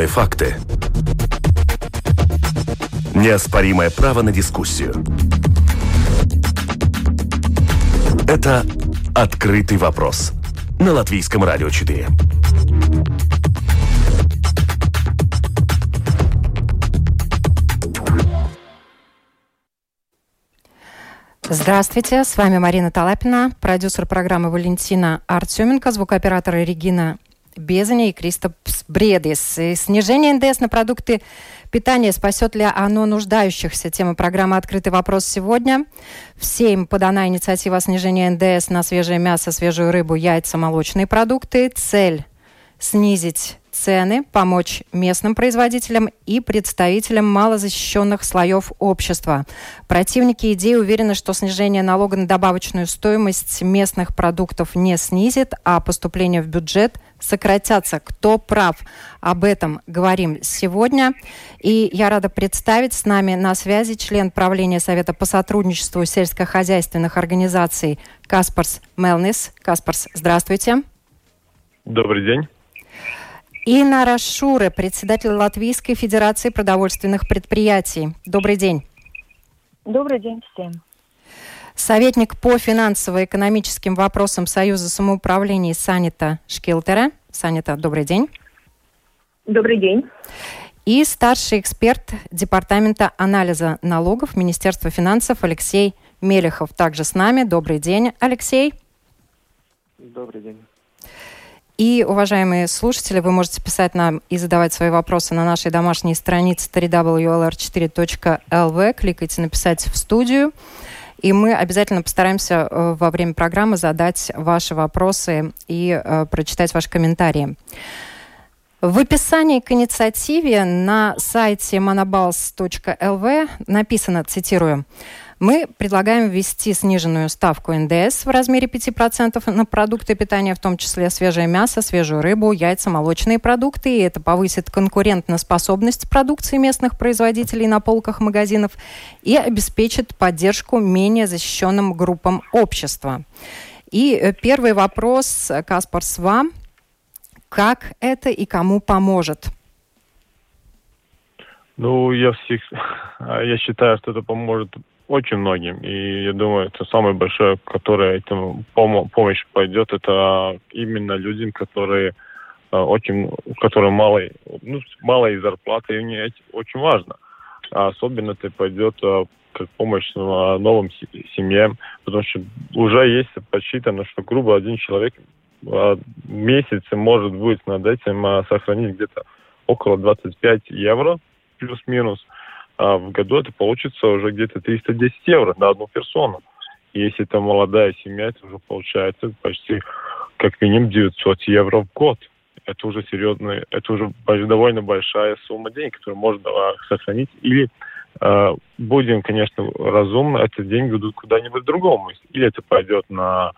Объективные факты. Неоспоримое право на дискуссию. Это «Открытый вопрос» на Латвийском радио 4. Здравствуйте, с вами Марина Талапина, продюсер программы Валентина Артеменко, звукооператор Регина Безани и Кристопс Бредис. И снижение НДС на продукты питания спасет ли оно нуждающихся? Тема программы «Открытый вопрос» сегодня. Всем подана инициатива о снижении НДС на свежее мясо, свежую рыбу, яйца, молочные продукты. Цель – снизить цены, помочь местным производителям и представителям малозащищенных слоев общества. Противники идеи уверены, что снижение налога на добавочную стоимость местных продуктов не снизит, а поступления в бюджет сократятся. Кто прав? Об этом говорим сегодня. И я рада представить с нами на связи член правления Совета по сотрудничеству сельскохозяйственных организаций Каспарс Мелнис. Каспарс, здравствуйте. Добрый день. И Нара Шуре, председатель Латвийской Федерации продовольственных предприятий. Добрый день. Добрый день всем. Советник по финансово-экономическим вопросам Союза самоуправления Санита Шкилтера. Санита, добрый день. Добрый день. И старший эксперт Департамента анализа налогов Министерства финансов Алексей Мелехов также с нами. Добрый день, Алексей. Добрый день. И, уважаемые слушатели, вы можете писать нам и задавать свои вопросы на нашей домашней странице www.lr4.lv. Кликайте «Написать в студию». И мы обязательно постараемся э, во время программы задать ваши вопросы и э, прочитать ваши комментарии. В описании к инициативе на сайте monobals.lv написано, цитирую, мы предлагаем ввести сниженную ставку НДС в размере 5% на продукты питания, в том числе свежее мясо, свежую рыбу, яйца, молочные продукты. И это повысит конкурентоспособность продукции местных производителей на полках магазинов и обеспечит поддержку менее защищенным группам общества. И э, первый вопрос, Каспар, с вам. Как это и кому поможет? Ну, я всех, я считаю, что это поможет очень многим. И я думаю, это самое большое, которое этому пом- помощь пойдет, это именно людям, которые э, очень, у которых малой, ну, малая зарплата, и у них очень важно. А особенно это пойдет э, как помощь э, новым семьям, потому что уже есть подсчитано, что грубо один человек месяц может будет над этим сохранить где-то около 25 евро плюс-минус а в году это получится уже где-то 310 евро на одну персону. Если это молодая семья, это уже получается почти как минимум 900 евро в год. Это уже серьезно, это уже довольно большая сумма денег, которую можно а, сохранить. Или э, будем, конечно, разумно, эти деньги идут куда-нибудь другому. Или это пойдет на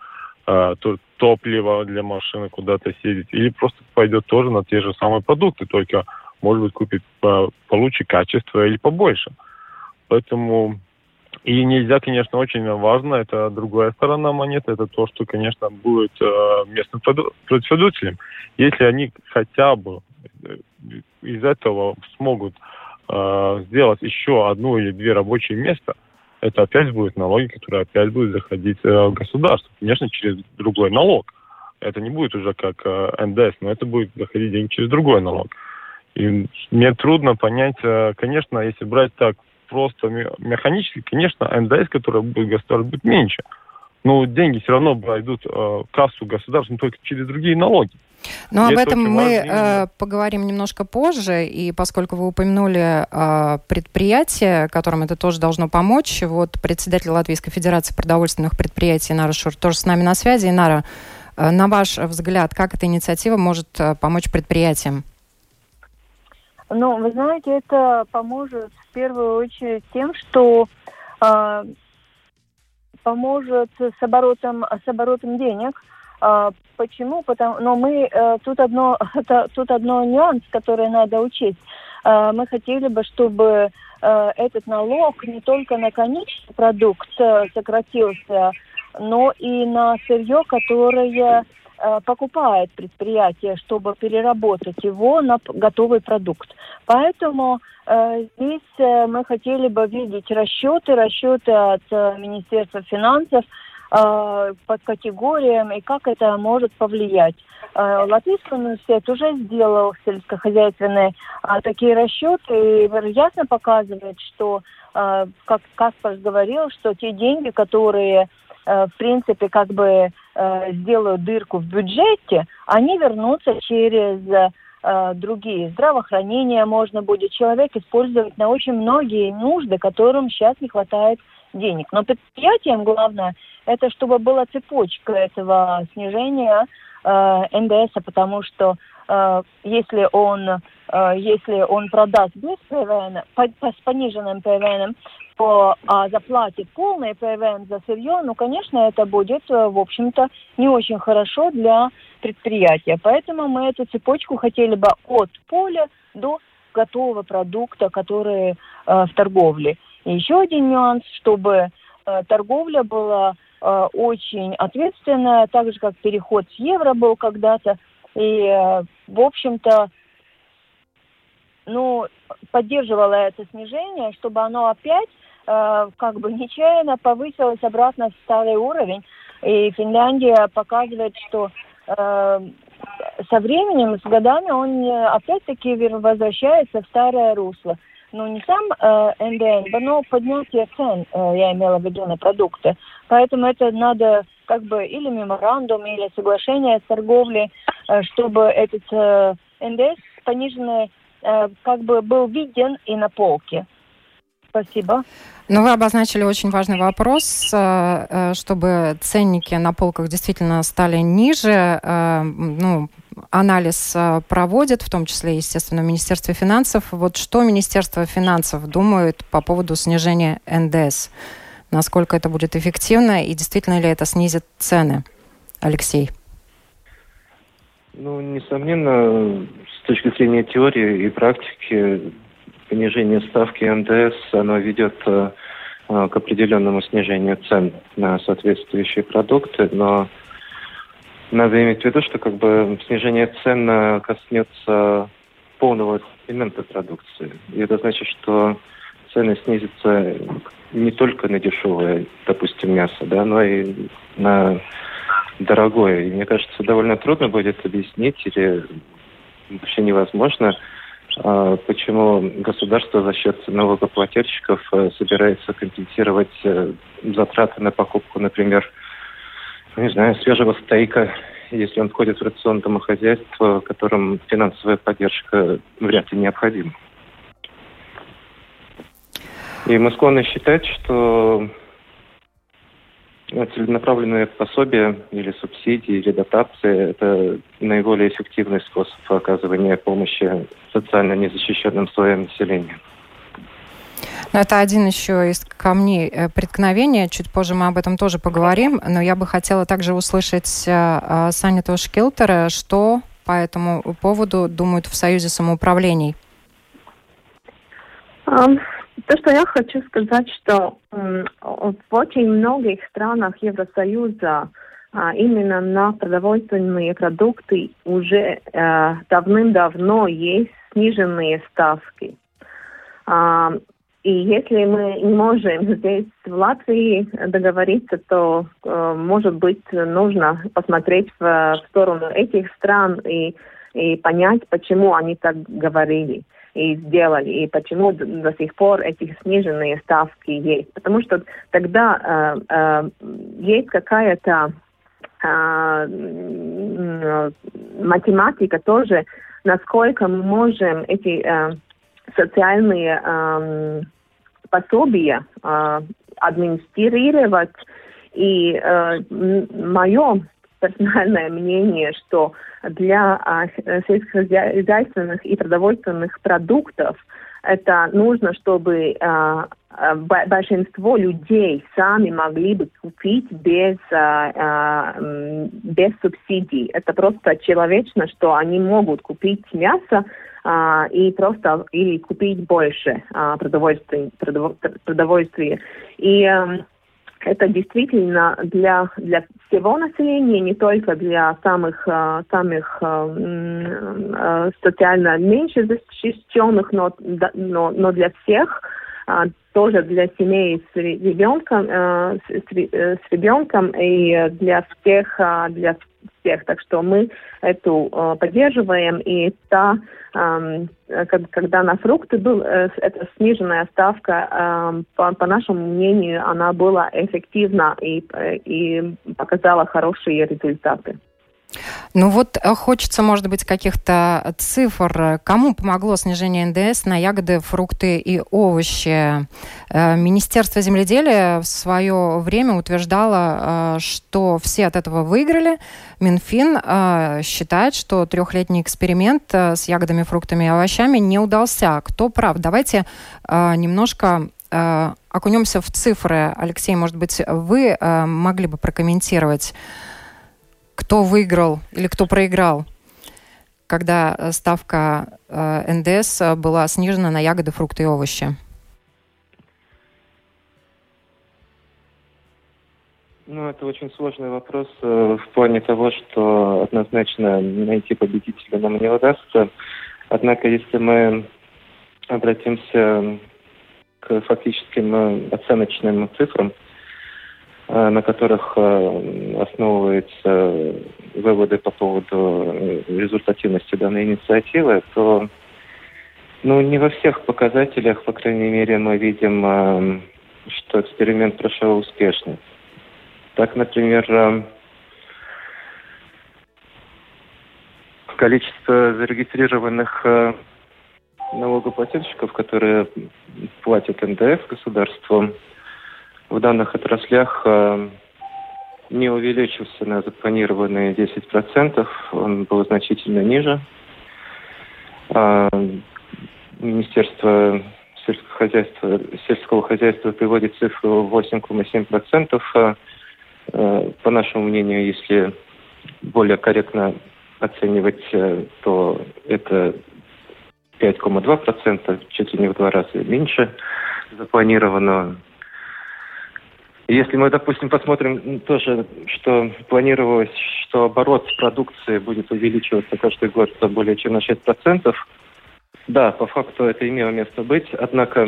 э, топливо для машины куда-то съездить, или просто пойдет тоже на те же самые продукты, только может быть, купит по, получше качество или побольше. Поэтому и нельзя, конечно, очень важно, это другая сторона монеты, это то, что, конечно, будет э, местным производителем. Если они хотя бы э, из этого смогут э, сделать еще одно или две рабочие места, это опять будет налоги, которые опять будут заходить э, в государство. Конечно, через другой налог. Это не будет уже как э, НДС, но это будет заходить деньги через другой налог. И мне трудно понять, э, конечно, если брать так просто механически, конечно, НДС, который будет государство, будет меньше. Но деньги все равно пройдут э, в кассу государства только через другие налоги. Но об этом мы э, поговорим немножко позже, и поскольку вы упомянули э, предприятие, которым это тоже должно помочь, вот председатель Латвийской Федерации продовольственных предприятий Нара Шур тоже с нами на связи. И, Нара, э, на ваш взгляд, как эта инициатива может э, помочь предприятиям? Ну, вы знаете, это поможет в первую очередь тем, что э, поможет с оборотом, с оборотом денег. Э, почему? Потому, но мы э, тут одно, это, тут одно нюанс, который надо учесть. Э, мы хотели бы, чтобы э, этот налог не только на конечный продукт э, сократился, но и на сырье, которое покупает предприятие, чтобы переработать его на готовый продукт. Поэтому э, здесь э, мы хотели бы видеть расчеты, расчеты от э, Министерства финансов э, по категориям и как это может повлиять. Э, Латвийский университет уже сделал сельскохозяйственные э, такие расчеты и ясно показывает, что, э, как Каспар говорил, что те деньги, которые Э, в принципе, как бы э, сделают дырку в бюджете, они вернутся через э, другие. Здравоохранение можно будет человек использовать на очень многие нужды, которым сейчас не хватает денег. Но предприятием главное, это чтобы была цепочка этого снижения э, НДС, потому что э, если он э, если он продаст без ПВН, по, с пониженным ПВН, по, а заплатит полный ПВН за сырье, ну, конечно, это будет, э, в общем-то, не очень хорошо для предприятия. Поэтому мы эту цепочку хотели бы от поля до готового продукта, который э, в торговле. И еще один нюанс, чтобы э, торговля была э, очень ответственная, так же, как переход с евро был когда-то. И, э, в общем-то, ну, поддерживала это снижение, чтобы оно опять э, как бы нечаянно повысилось обратно в старый уровень. И Финляндия показывает, что э, со временем, с годами он опять-таки возвращается в старое русло. Ну, не сам э, НДН, но поднятие цен, э, я имела в виду, на продукты. Поэтому это надо как бы или меморандум, или соглашение с торговлей, э, чтобы этот э, НДС пониженный э, как бы был виден и на полке. Спасибо. Ну, вы обозначили очень важный вопрос, э, э, чтобы ценники на полках действительно стали ниже. Э, ну, анализ проводит, в том числе, естественно, Министерство финансов. Вот что Министерство финансов думает по поводу снижения НДС? Насколько это будет эффективно и действительно ли это снизит цены? Алексей. Ну, несомненно, с точки зрения теории и практики, понижение ставки НДС, оно ведет э, к определенному снижению цен на соответствующие продукты, но надо иметь в виду, что как бы снижение цен э, коснется полного ассортимента продукции. И это значит, что цены снизятся не только на дешевое, допустим, мясо, да, но и на дорогое. И мне кажется, довольно трудно будет объяснить или вообще невозможно, а, почему государство за счет налогоплательщиков э, собирается компенсировать э, затраты на покупку, например, не знаю, свежего стейка, если он входит в рацион домохозяйства, которым финансовая поддержка вряд ли необходима. И мы склонны считать, что целенаправленные пособия или субсидии, или дотации – это наиболее эффективный способ оказывания помощи социально незащищенным слоям населения. Но это один еще из камней э, преткновения. Чуть позже мы об этом тоже поговорим. Но я бы хотела также услышать э, э, Саниту Шкилтера, что по этому поводу думают в Союзе самоуправлений. То, что я хочу сказать, что в очень многих странах Евросоюза а, именно на продовольственные продукты уже э, давным-давно есть сниженные ставки. А, и если мы не можем здесь в Латвии договориться, то, э, может быть, нужно посмотреть в, сторону этих стран и, и понять, почему они так говорили и сделали, и почему до сих пор эти сниженные ставки есть. Потому что тогда э, э, есть какая-то э, математика тоже, насколько мы можем эти э, социальные э, пособия э, администрировать. И э, мое персональное мнение, что для а, сельскохозяйственных и продовольственных продуктов это нужно, чтобы а, а, большинство людей сами могли бы купить без, без субсидий. Это просто человечно, что они могут купить мясо и просто или купить больше продовольствия. продовольствия. И а, это действительно для, для всего населения, не только для самых, э, самых э, социально меньше защищенных, но, но, но для всех, тоже для семей с ребенком, с, с ребенком и для всех, для всех. Так что мы эту э, поддерживаем, и та, э, когда на фрукты был э, эта сниженная ставка, э, по, по нашему мнению, она была эффективна и, э, и показала хорошие результаты. Ну вот э, хочется, может быть, каких-то цифр. Кому помогло снижение НДС на ягоды, фрукты и овощи? Э, Министерство земледелия в свое время утверждало, э, что все от этого выиграли. Минфин считает, что трехлетний эксперимент с ягодами, фруктами и овощами не удался. Кто прав? Давайте немножко окунемся в цифры. Алексей, может быть, вы могли бы прокомментировать кто выиграл или кто проиграл, когда э, ставка э, НДС была снижена на ягоды, фрукты и овощи? Ну, это очень сложный вопрос э, в плане того, что однозначно найти победителя нам не удастся. Однако, если мы обратимся к фактическим э, оценочным цифрам, Э, на которых э, основываются выводы по поводу э, результативности данной инициативы, то ну, не во всех показателях, по крайней мере, мы видим, что эксперимент прошел успешно. Так, например, количество зарегистрированных налогоплательщиков, которые платят НДФ государству, в данных отраслях э, не увеличился на запланированные 10%, он был значительно ниже. А, Министерство сельского хозяйства, сельского хозяйства приводит цифру 8,7%. А, э, по нашему мнению, если более корректно оценивать, э, то это 5,2%, чуть ли не в два раза меньше запланированного. Если мы, допустим, посмотрим тоже, что планировалось, что оборот продукции будет увеличиваться каждый год более чем на 6%, да, по факту это имело место быть, однако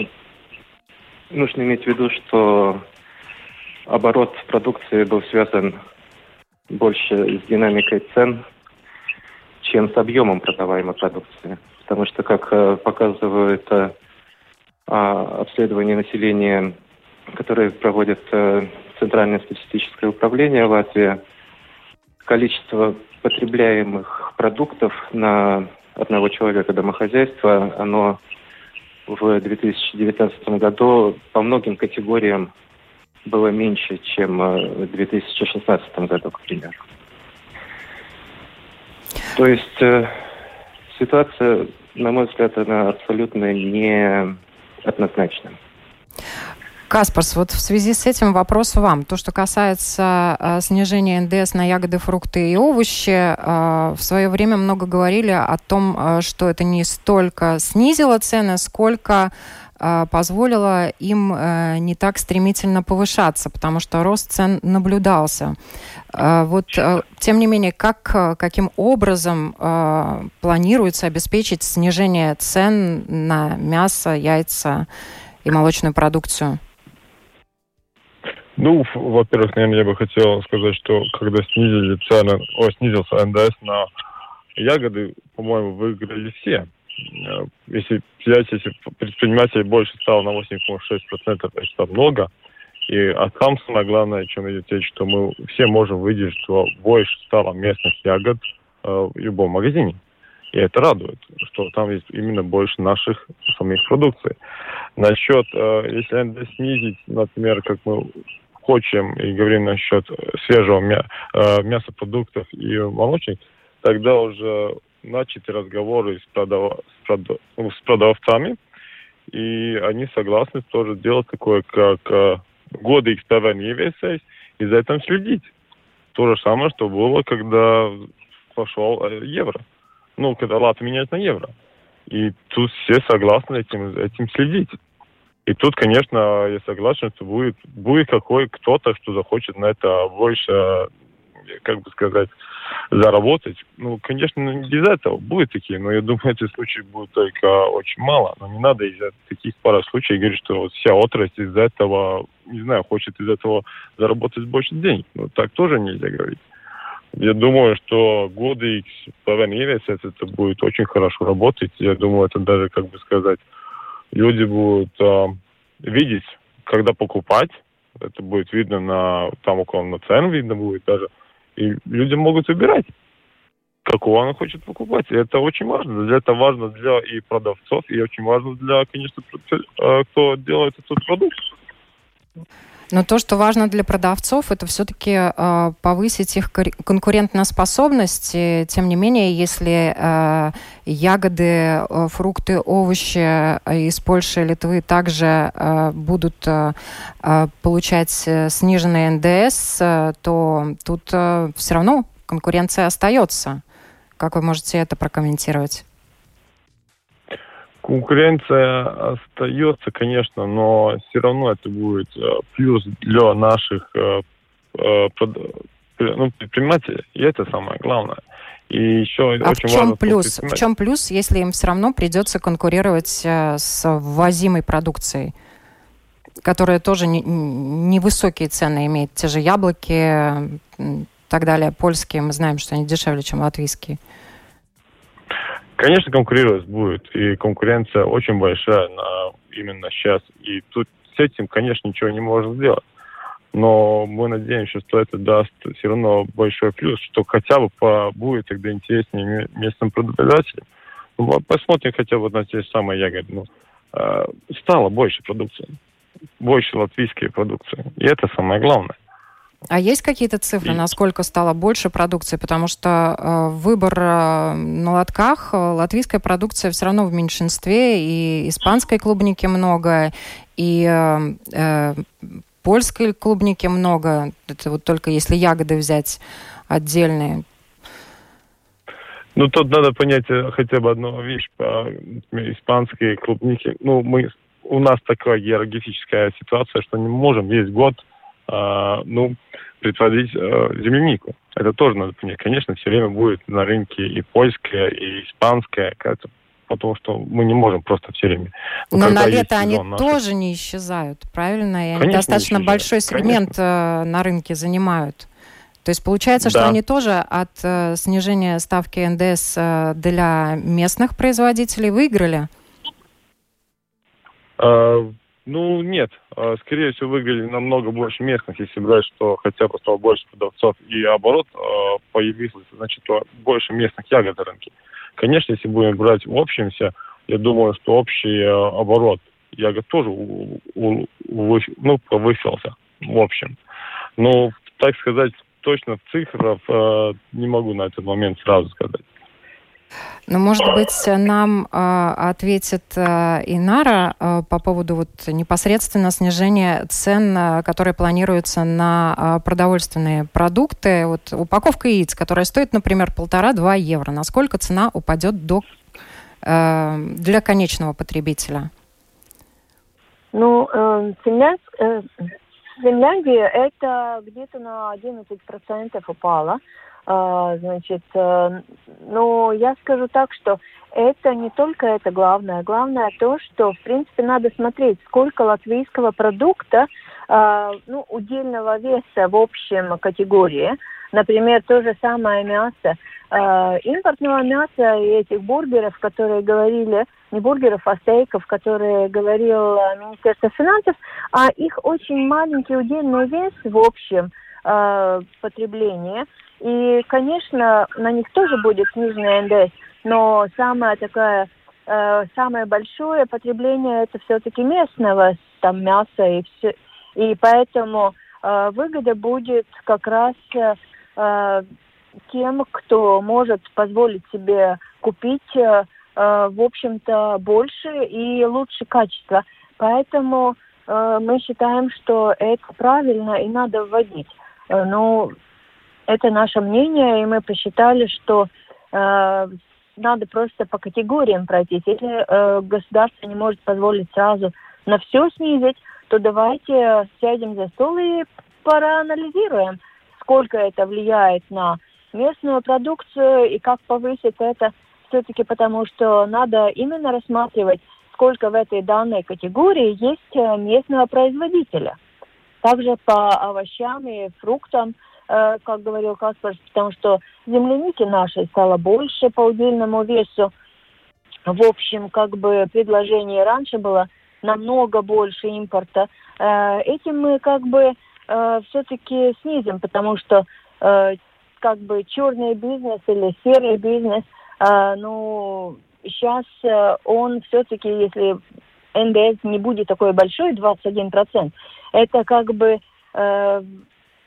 нужно иметь в виду, что оборот продукции был связан больше с динамикой цен, чем с объемом продаваемой продукции. Потому что, как э, показывают э, а, обследования населения которые проводит э, Центральное статистическое управление Латвии, количество потребляемых продуктов на одного человека домохозяйства, оно в 2019 году по многим категориям было меньше, чем э, в 2016 году, к примеру. То есть э, ситуация, на мой взгляд, она абсолютно не однозначная. Каспарс, вот в связи с этим вопрос вам. То, что касается э, снижения НДС на ягоды, фрукты и овощи, э, в свое время много говорили о том, э, что это не столько снизило цены, сколько э, позволило им э, не так стремительно повышаться, потому что рост цен наблюдался. Э, вот, тем не менее, как, каким образом планируется обеспечить снижение цен на мясо, яйца и молочную продукцию? Ну, во-первых, наверное, я бы хотел сказать, что когда снизили цены, о, снизился НДС на ягоды, по-моему, выиграли все. Э, если взять, если предпринимателей больше стало на 8,6%, это много. И а там самое главное, чем идет речь, что мы все можем видеть, что больше стало местных ягод э, в любом магазине. И это радует, что там есть именно больше наших самих продукций. Насчет, э, если НДС снизить, например, как мы хочем и говорим насчет свежего мя э, мясопродуктов и молочных, тогда уже начаты разговоры с, продав... с, продав... Ну, с продавцами, и они согласны тоже делать такое, как э, годы эксперимент и за этим следить. То же самое, что было, когда пошел э, евро. Ну, когда лат меняет на евро. И тут все согласны этим, этим следить. И тут, конечно, я согласен, что будет, будет какой кто-то, кто захочет на это больше, как бы сказать, заработать. Ну, конечно, не из этого будут такие, но я думаю, этих случаев будет только очень мало. Но не надо из-за таких пара случаев говорить, что вот вся отрасль из-за этого, не знаю, хочет из этого заработать больше денег. Ну, так тоже нельзя говорить. Я думаю, что годы половины это будет очень хорошо работать. Я думаю, это даже, как бы сказать, люди будут э, видеть, когда покупать. Это будет видно на там около на цен видно будет даже. И люди могут выбирать, какого он хочет покупать. И это очень важно. Для этого важно для и продавцов, и очень важно для, конечно, э, кто делает этот продукт. Но то, что важно для продавцов, это все-таки э, повысить их конкурентоспособность. И, тем не менее, если э, ягоды, э, фрукты, овощи из Польши и Литвы также э, будут э получать сниженный НДС, э, то тут э, все равно конкуренция остается. Как вы можете это прокомментировать? Конкуренция остается, конечно, но все равно это будет э, плюс для наших э, э, ну, предпринимателей. И это самое главное. И еще а очень в чем важно плюс? В чем плюс, если им все равно придется конкурировать с ввозимой продукцией, которая тоже невысокие не цены имеет? Те же яблоки и так далее, польские, мы знаем, что они дешевле, чем латвийские. Конечно, конкурировать будет, и конкуренция очень большая на, именно сейчас. И тут с этим, конечно, ничего не можно сделать. Но мы надеемся, что это даст все равно большой плюс, что хотя бы по, будет тогда интереснее местным производителям. Ну, посмотрим хотя бы на те самые ягоды. Ну, э, стало больше продукции, больше латвийской продукции. И это самое главное. А есть какие-то цифры, насколько стало больше продукции? Потому что э, выбор э, на лотках, э, латвийская продукция все равно в меньшинстве, и испанской клубники много, и э, э, польской клубники много. Это вот только если ягоды взять отдельные. Ну, тут надо понять э, хотя бы одну вещь по испанской клубнике. Ну, мы, у нас такая географическая ситуация, что не можем весь год э, ну, производить э, землянику. Это тоже надо понять. Конечно, все время будет на рынке и польская, и испанская, потому что мы не можем просто все время. Но, Но на лето они наших... тоже не исчезают, правильно? И они Конечно, достаточно большой сегмент Конечно. Э, на рынке занимают. То есть получается, да. что они тоже от э, снижения ставки НДС э, для местных производителей выиграли? Э, ну, нет. А, скорее всего, выиграли намного больше местных, если брать, что хотя бы стало больше продавцов и оборот а, появился, значит, больше местных ягод на рынке. Конечно, если будем брать в общемся, я думаю, что общий а, оборот ягод тоже у, у, у, ну, повысился в общем. Но, так сказать, точно в цифрах не могу на этот момент сразу сказать. Ну, может быть, нам э, ответит э, Инара э, по поводу вот непосредственно снижения цен, э, которые планируются на э, продовольственные продукты. Вот упаковка яиц, которая стоит, например, полтора-два евро. Насколько цена упадет до, э, для конечного потребителя? Ну, э, цена, э, Финляндии это где-то на 11% упала. А, значит, э, ну, я скажу так, что это не только это главное. Главное то, что, в принципе, надо смотреть, сколько латвийского продукта, а, ну, удельного веса в общем категории. Например, то же самое мясо. А, импортного мяса и этих бургеров, которые говорили, не бургеров, а стейков, которые говорил Министерство финансов, а их очень маленький удельный вес в общем потреблении – и, конечно, на них тоже будет сниженный НДС, но самое такое, э, самое большое потребление это все-таки местного там мяса и все, и поэтому э, выгода будет как раз э, тем, кто может позволить себе купить, э, в общем-то, больше и лучше качество. Поэтому э, мы считаем, что это правильно и надо вводить. Э, ну, это наше мнение, и мы посчитали, что э, надо просто по категориям пройтись. Если э, государство не может позволить сразу на все снизить, то давайте сядем за стол и проанализируем, сколько это влияет на местную продукцию и как повысить это все-таки потому, что надо именно рассматривать, сколько в этой данной категории есть э, местного производителя. Также по овощам и фруктам, э, как говорил Каспар, потому что земляники нашей стало больше по удельному весу. В общем, как бы предложение раньше было намного больше импорта. Э, этим мы как бы э, все-таки снизим, потому что э, как бы черный бизнес или серый бизнес, э, ну, сейчас э, он все-таки, если НДС не будет такой большой, 21%, это как бы э,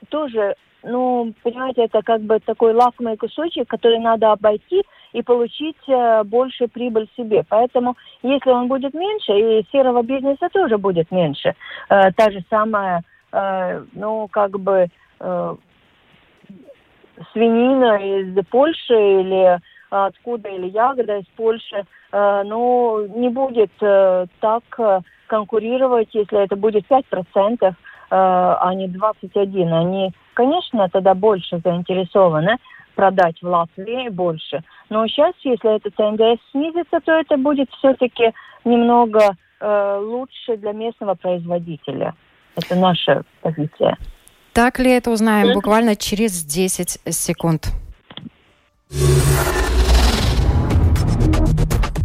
тоже, ну, понимаете, это как бы такой лакомый кусочек, который надо обойти и получить э, больше прибыль себе. Поэтому, если он будет меньше, и серого бизнеса тоже будет меньше. Э, та же самая, э, ну, как бы э, свинина из Польши или откуда, или ягода из Польши, э, ну, не будет э, так э, конкурировать, если это будет 5%, э, а не 21%. Они, конечно, тогда больше заинтересованы продать в Латвии больше. Но сейчас, если этот НДС снизится, то это будет все-таки немного э, лучше для местного производителя. Это наша позиция. Так ли это узнаем буквально через 10 секунд.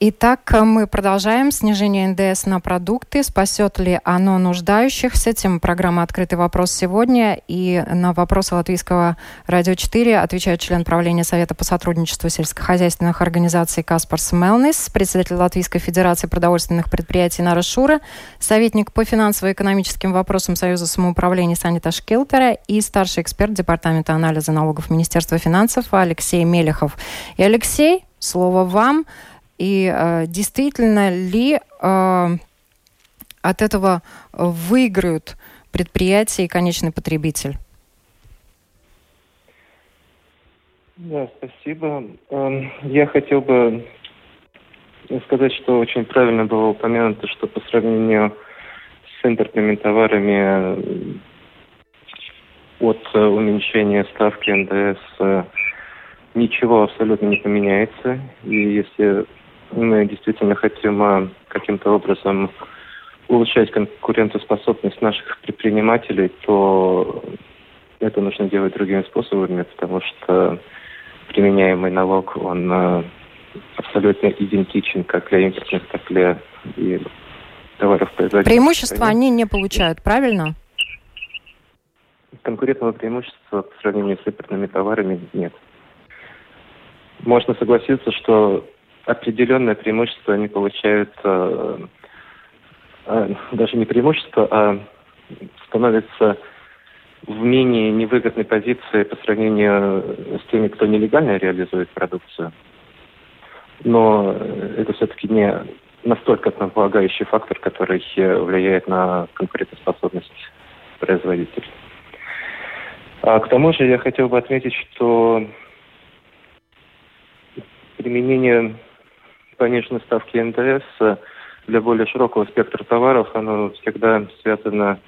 Итак, мы продолжаем снижение НДС на продукты. Спасет ли оно нуждающих? С этим программа «Открытый вопрос» сегодня. И на вопросы Латвийского радио 4 отвечает член правления Совета по сотрудничеству сельскохозяйственных организаций Каспар Смелнис, председатель Латвийской Федерации продовольственных предприятий Нара Шура, советник по финансово-экономическим вопросам Союза самоуправления Санита Шкилтера и старший эксперт Департамента анализа налогов Министерства финансов Алексей Мелехов. И Алексей, слово вам. И э, действительно ли э, от этого выиграют предприятие и конечный потребитель? Да, спасибо. Эм, я хотел бы сказать, что очень правильно было упомянуто, что по сравнению с импортными товарами от э, уменьшения ставки НДС э, ничего абсолютно не поменяется. И если мы действительно хотим а, каким-то образом улучшать конкурентоспособность наших предпринимателей, то это нужно делать другими способами, потому что применяемый налог, он а, абсолютно идентичен как для импортных, так и для и товаров производителей. Преимущества они не получают, правильно? Конкурентного преимущества по сравнению с импортными товарами нет. Можно согласиться, что определенное преимущество они получают, э, э, даже не преимущество, а становятся в менее невыгодной позиции по сравнению с теми, кто нелегально реализует продукцию. Но это все-таки не настолько основополагающий фактор, который влияет на конкурентоспособность производителей. А к тому же я хотел бы отметить, что применение пониженной ставки НДС э, для более широкого спектра товаров, оно всегда связано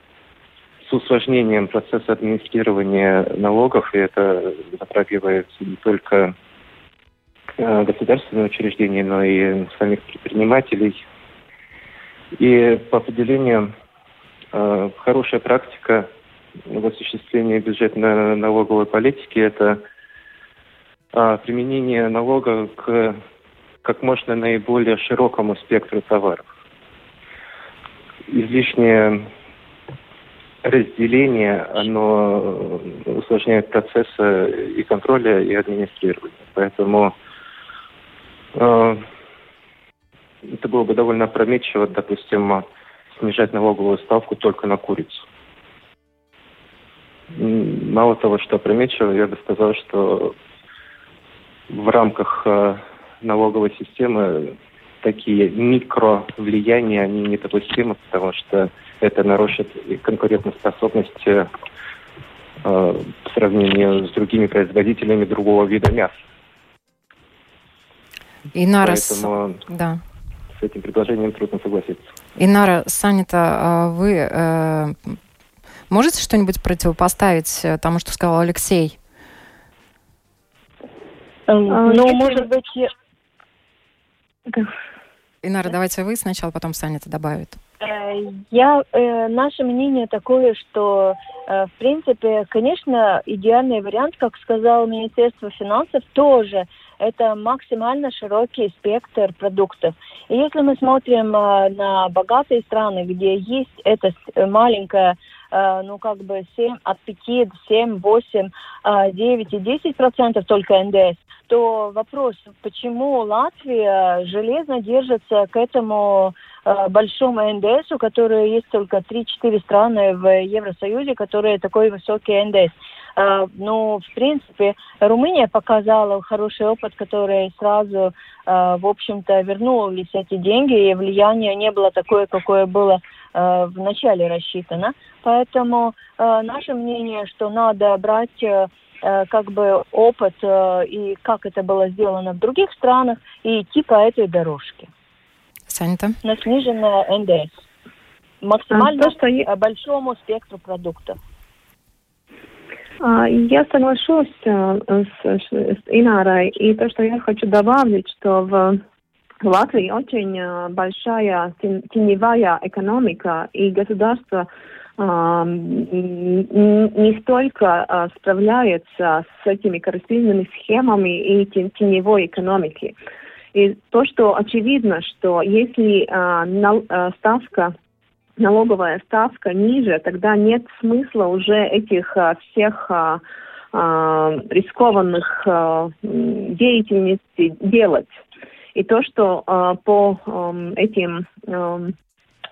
с усложнением процесса администрирования налогов, и это затрагивает не только э, государственные учреждения, но и самих предпринимателей. И по определению э, хорошая практика в осуществлении бюджетно-налоговой политики – это применение налога к как можно наиболее широкому спектру товаров. Излишнее разделение, оно усложняет процессы и контроля, и администрирования. Поэтому э, это было бы довольно опрометчиво, допустим, снижать налоговую ставку только на курицу. Мало того, что опрометчиво, я бы сказал, что в рамках э, налоговой системы такие микровлияния, они недопустимы, потому что это нарушит конкурентоспособность э, в сравнении с другими производителями другого вида мяса. Инара, Поэтому да. с этим предложением трудно согласиться. Инара Санита, а вы э, можете что-нибудь противопоставить э, тому, что сказал Алексей? Эм, А, Ну, если может быть, Инара, давайте вы сначала, потом Санита добавит. Э, Я, э, наше мнение такое, что, э, в принципе, конечно, идеальный вариант, как сказал Министерство финансов, тоже это максимально широкий спектр продуктов. И если мы смотрим э, на богатые страны, где есть это с- э, маленькое, э, ну, как бы 7, от 5 до 7, 8, э, 9 и 10 процентов только НДС, то вопрос, почему Латвия железно держится к этому э, большому НДС, у которой есть только 3-4 страны в Евросоюзе, которые такой высокий НДС. Э, Ну, в принципе, Румыния показала хороший опыт, который сразу, э, в общем-то, вернулись эти деньги, и влияние не было такое, какое было э, в начале рассчитано. Поэтому э, наше мнение, что надо брать э, э, как бы опыт э, и как это было сделано в других странах и идти по этой дорожке Санита? на сниженное НДС. Максимально А, то, что э, большому спектру продуктов. А, Я соглашусь э, с- с Инарой. И то, что я хочу добавить, что в Латвии очень э, большая тен- теневая экономика, и государство м, не столько а, справляется с этими коррупционными схемами и тен- теневой экономики. И то, что очевидно, что если ставка налоговая ставка ниже, тогда нет смысла уже этих всех рискованных деятельностей делать. И то, что а, по ам, этим ам,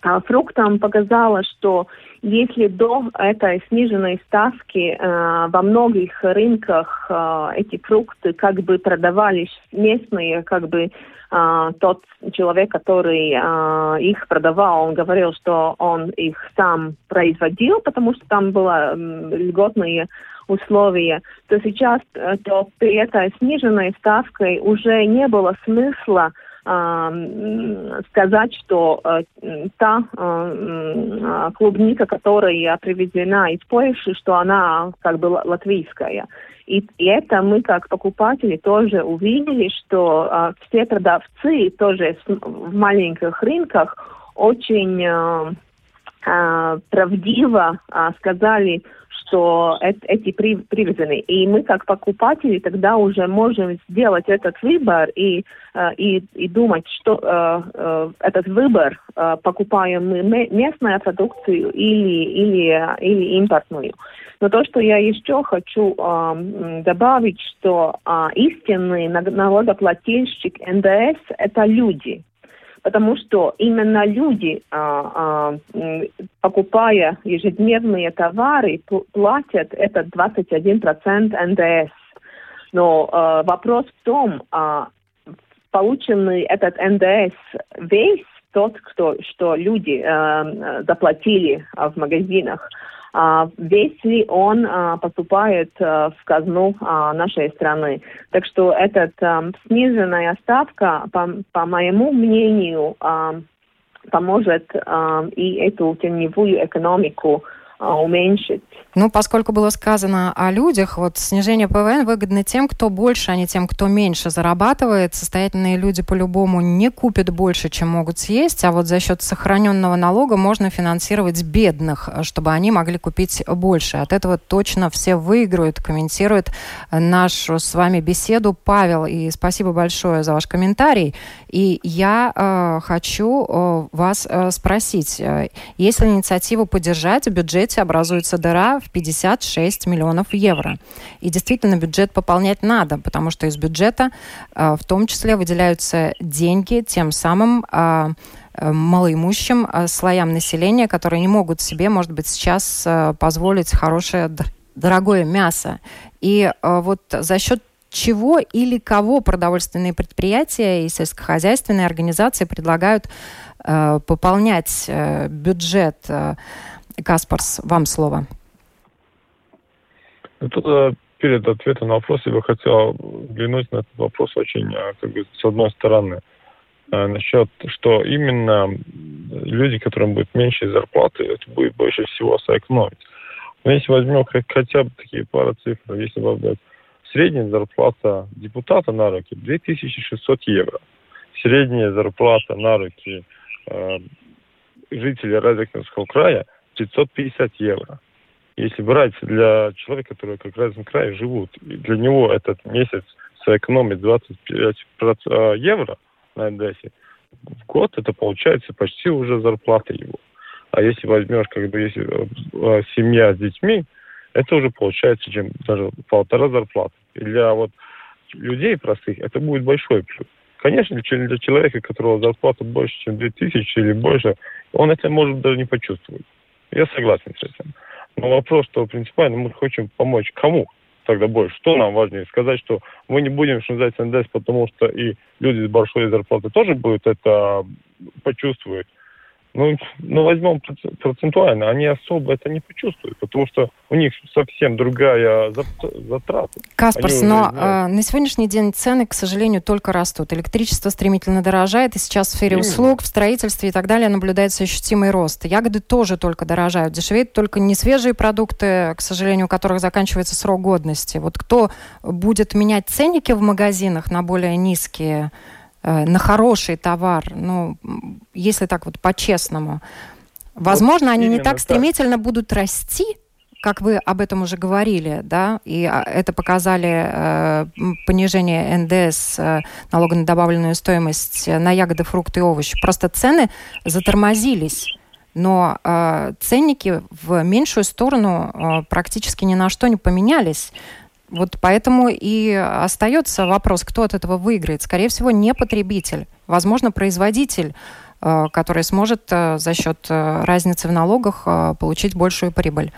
а, фруктам показало, что если до этой сниженной ставки а, во многих рынках а, эти фрукты как бы продавались местные, как бы а, тот человек, который а, их продавал, он говорил, что он их сам производил, потому что там было м, льготные условия, то сейчас э, то при этой сниженной ставкой уже не было смысла а, сказать, что э, та а, клубника, которая привезена из Польши, что она как бы ла- латвийская. И, и это мы как покупатели тоже увидели, что а, все продавцы тоже в маленьких рынках очень правдиво а, сказали, что эт- эти при- привезены. И мы как покупатели тогда уже можем сделать этот выбор и, а, и, и думать, что а, а, этот выбор покупаем мы ме- местную продукцию или, или, или импортную. Но то, что я еще хочу м, добавить, что а, истинный налогоплательщик НДС – это люди потому что именно люди, а, а, покупая ежедневные товары, пл- платят этот 21% НДС. Но а, вопрос в том, полученный этот НДС весь тот, кто, что люди заплатили в магазинах, весь ли он а, поступает а, в казну а, нашей страны. Так что эта сниженная ставка, по, по моему мнению, а, поможет а, и эту теневую экономику а, уменьшить. Ну, поскольку было сказано о людях, вот снижение ПВН выгодно тем, кто больше, а не тем, кто меньше зарабатывает. Состоятельные люди по-любому не купят больше, чем могут съесть, а вот за счет сохраненного налога можно финансировать бедных, чтобы они могли купить больше. От этого точно все выиграют, комментирует нашу с вами беседу Павел. И спасибо большое за ваш комментарий. И я э, хочу э, вас э, спросить, э, если инициативу поддержать, в бюджете образуется дыра в 56 миллионов евро. И действительно бюджет пополнять надо, потому что из бюджета э, в том числе выделяются деньги тем самым э, э, малоимущим э, слоям населения, которые не могут себе, может быть, сейчас э, позволить хорошее, дорогое мясо. И вот за счет чего или кого продовольственные предприятия и сельскохозяйственные организации предлагают э, пополнять э, бюджет. Э, Каспарс, вам слово. Ну, тут, э, перед ответом на вопрос я бы хотел взглянуть на этот вопрос очень, э, как бы, с одной стороны, насчет, что именно люди, которым будет меньше зарплаты, это будет больше всего сэкономить. Но если возьмем хотя бы такие пары цифр, если возьмем средняя зарплата депутата на руки 2600 евро. Средняя зарплата на руки э, жителя Разокинского края 550 евро. Если брать для человека, который как раз в крае живут, для него этот месяц сэкономит 25 э, евро на НДС, в год это получается почти уже зарплата его. А если возьмешь, как бы, если э, семья с детьми, это уже получается чем даже полтора зарплаты. Для вот людей простых это будет большой плюс. Конечно, для человека, у которого зарплата больше, чем 2000 или больше, он это может даже не почувствовать. Я согласен с этим. Но вопрос, что принципиально мы хотим помочь кому тогда больше? Что нам важнее? Сказать, что мы не будем, называется, НДС, потому что и люди с большой зарплатой тоже будут это почувствовать. Ну, ну, возьмем процентуально, они особо это не почувствуют, потому что у них совсем другая затрата. Каспарс, но э, на сегодняшний день цены, к сожалению, только растут. Электричество стремительно дорожает, и сейчас в сфере Именно. услуг, в строительстве и так далее наблюдается ощутимый рост. Ягоды тоже только дорожают. Дешевеют только не свежие продукты, к сожалению, у которых заканчивается срок годности. Вот кто будет менять ценники в магазинах на более низкие на хороший товар, ну, если так вот по-честному, возможно, вот они не так стремительно так. будут расти, как вы об этом уже говорили, да, и а, это показали э, понижение НДС, э, налога на добавленную стоимость на ягоды, фрукты и овощи. Просто цены затормозились. Но э, ценники в меньшую сторону э, практически ни на что не поменялись. Вот поэтому и остается вопрос, кто от этого выиграет. Скорее всего, не потребитель, возможно, производитель, э, который сможет э, за счет э, разницы в налогах получить большую прибыль.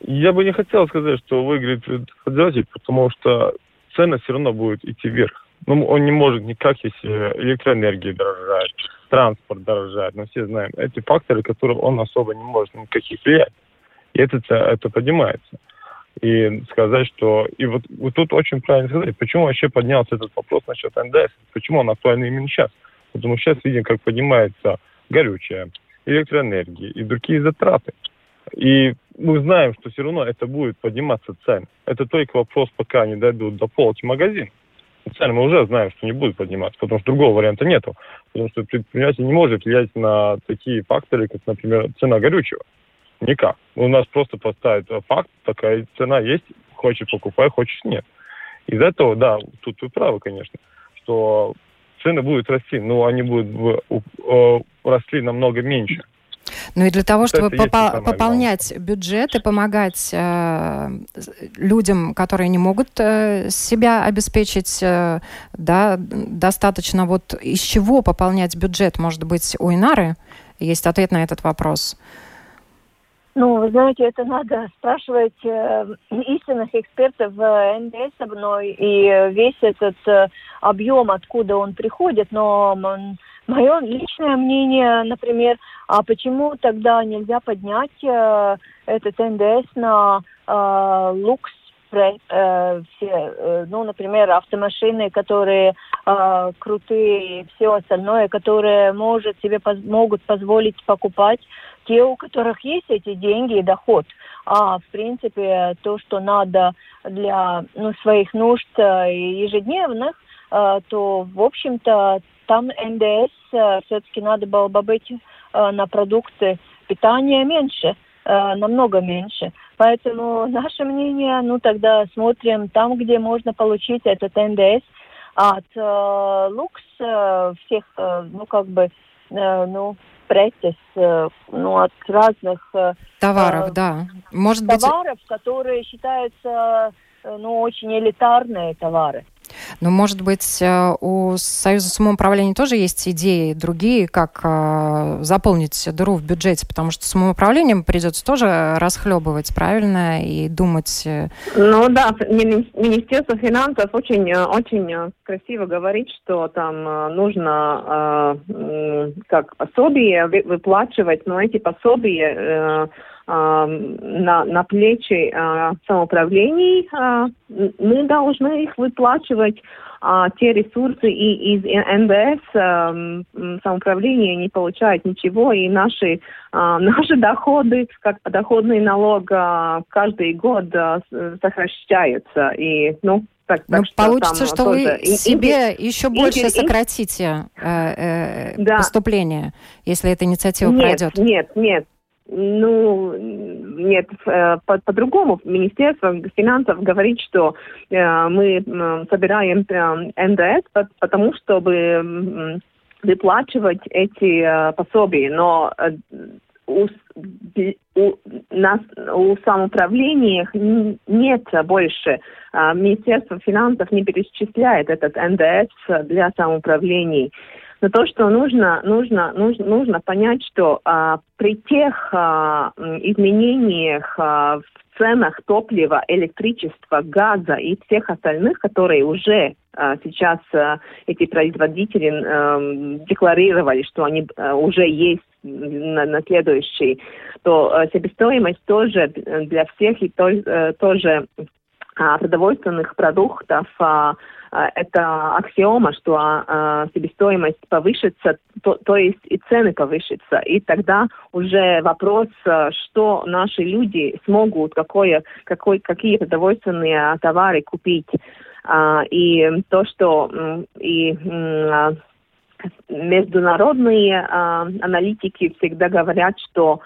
Я бы не хотел сказать, что выиграет производитель, потому что цена все равно будет идти вверх. Ну, он не может никак, если электроэнергия дорожает, транспорт дорожает. Мы все знаем, эти факторы, которые он особо не может никаких влиять. И это, это поднимается и сказать, что... И вот, вот тут очень правильно сказать, почему вообще поднялся этот вопрос насчет НДС, почему он актуальный именно сейчас. Потому что сейчас видим, как поднимается горючее, электроэнергия и другие затраты. И мы знаем, что все равно это будет подниматься цены. Это только вопрос, пока они дойдут до полки магазин. Цены мы уже знаем, что не будут подниматься, потому что другого варианта нету. Потому что предприниматель не может влиять на такие факторы, как, например, цена горючего. Никак. У нас просто поставят факт, такая цена есть, хочешь покупай, хочешь нет. Из этого, да, тут вы правы, конечно, что цены будут расти, но они будут расти намного меньше. Ну и для того, чтобы попо- пополнять бюджет и помогать э, людям, которые не могут э, себя обеспечить, э, да, достаточно вот из чего пополнять бюджет, может быть, у Инары есть ответ на этот вопрос. Ну, вы знаете, это надо спрашивать э, истинных экспертов в НДС обной и весь этот э, объем, откуда он приходит. Но мое личное мнение, например, а почему тогда нельзя поднять э, этот НДС на э, лукс э, все, э, ну, например, автомашины, которые э, крутые и все остальное, которые может себе поз могут позволить покупать те, у которых есть эти деньги и доход. А в принципе то, что надо для ну, своих нужд э, ежедневных, э, то в общем-то там НДС э, все-таки надо было бы быть на продукты питания меньше, намного меньше. Поэтому наше мнение, ну тогда смотрим там, где можно получить этот НДС от э, люкс э, всех, э, ну как бы, э, ну преces, э, ну, от разных э, товаров, э, да. Может товаров, быть... которые считаются э, ну, очень элитарные товары. Но, может быть, э, у Союза самоуправления тоже есть идеи другие, как э, заполнить дыру в бюджете, потому что самоуправлением придется тоже расхлебывать, правильно, и думать... Э, ну да, Министерство финансов очень, очень красиво говорит, что там нужно как пособие выплачивать, но эти пособия на, на плечи самоуправлений, мы должны их выплачивать а, те ресурсы и из НДС э, самоуправление не получает ничего, и наши, э, наши доходы, как подоходный налог, э, каждый год э, сокращаются. И, ну, так, так, что получится, что вы тоже... себе и, еще больше и, сократите э, э, да. поступление, если эта инициатива нет, пройдет. Нет, нет, ну, нет, э, по-другому. По Министерство финансов говорит, что э, мы собираем э, НДС, потому чтобы выплачивать эти э, пособия. Но э, у, у, нас, у самоуправления нет больше. Э, Министерство финансов не перечисляет этот НДС для самоуправлений. Но то, что нужно, нужно, нужно, нужно понять, что а, при тех а, изменениях а, в ценах топлива, электричества, газа и всех остальных, которые уже а, сейчас а, эти производители а, декларировали, что они а, уже есть на, на следующий, то а, себестоимость тоже для всех и то, а, тоже а, продовольственных продуктов а, это аксиома, что а, себестоимость повышится, то, то есть и цены повышатся. И тогда уже вопрос, что наши люди смогут, какое, какой, какие продовольственные товары купить. И то, что и международные аналитики всегда говорят, что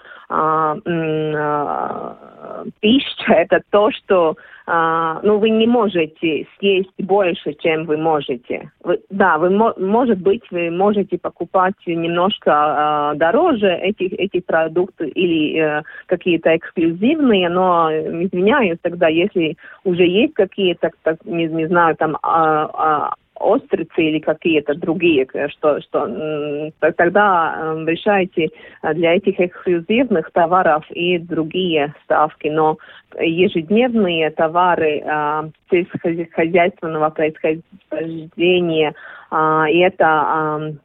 пища это то, что а, ну, вы не можете съесть больше, чем вы можете. Вы, да, вы, может быть, вы можете покупать немножко а, дороже эти, эти продукты или а, какие-то эксклюзивные, но, извиняюсь, тогда, если уже есть какие-то, не, не знаю, там, а, а, острицы или какие-то другие, что, что тогда э, решайте э, для этих эксклюзивных товаров и другие ставки. Но ежедневные товары э, сельскохозяйственного происхождения и это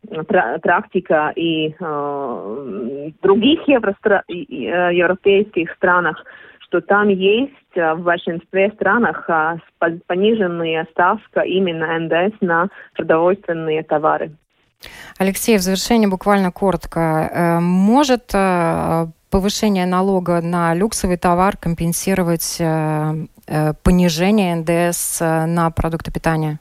практика и в других европейских странах что там есть э, в большинстве странах э, пониженная ставка именно НДС на продовольственные товары. Алексей, в завершение буквально коротко. Э, может повышение налога на люксовый товар компенсировать понижение НДС на продукты питания?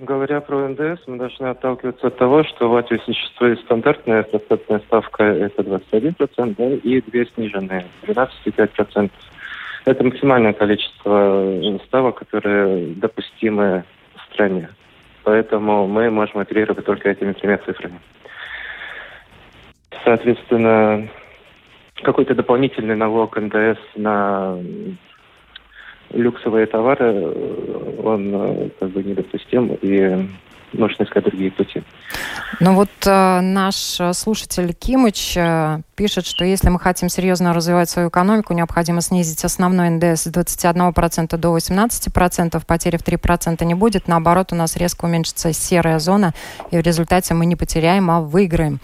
Говоря про НДС, мы должны отталкиваться от того, что в Латвии существует стандартная процентная ставка, это 21%, да, и две сниженные, 12,5%. Это максимальное количество ставок, которые допустимы в стране. Поэтому мы можем оперировать только этими тремя цифрами. Соответственно, какой-то дополнительный налог НДС на люксовые товары, э, он э, как бы недопустим, и нужно искать другие пути. Ну вот э, наш слушатель Кимыч э, пишет, что если мы хотим серьезно развивать свою экономику, необходимо снизить основной НДС с 21% до 18%, потери в 3% не будет, наоборот, у нас резко уменьшится серая зона, и в результате мы не потеряем, а выиграем.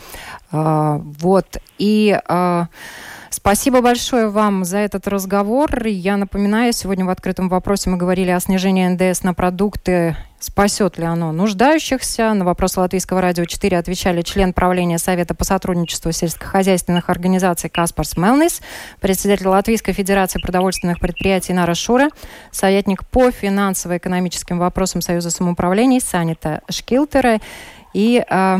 Э, вот, и... Э, Спасибо большое вам за этот разговор. Я напоминаю, сегодня в открытом вопросе мы говорили о снижении НДС на продукты. Спасет ли оно нуждающихся? На вопрос Латвийского радио 4 отвечали член правления Совета по сотрудничеству сельскохозяйственных организаций Каспарс Мелнис, председатель Латвийской Федерации продовольственных предприятий Нара Шура, советник по финансово-экономическим вопросам Союза самоуправлений Санита Шкилтера и э,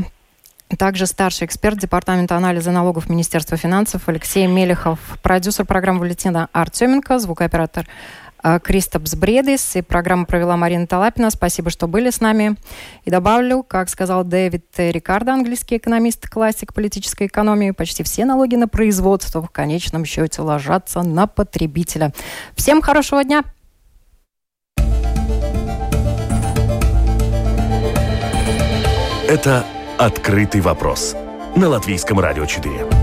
также старший эксперт Департамента анализа налогов Министерства финансов Алексей Мелехов, продюсер программы Валентина Артеменко, звукооператор э, Кристопс Бредис. И программу провела Марина Талапина. Спасибо, что были с нами. И добавлю, как сказал Дэвид Рикардо, английский экономист, классик политической экономии, почти все налоги на производство в конечном счете ложатся на потребителя. Всем хорошего дня! Это «Открытый вопрос» на Латвийском радио 4.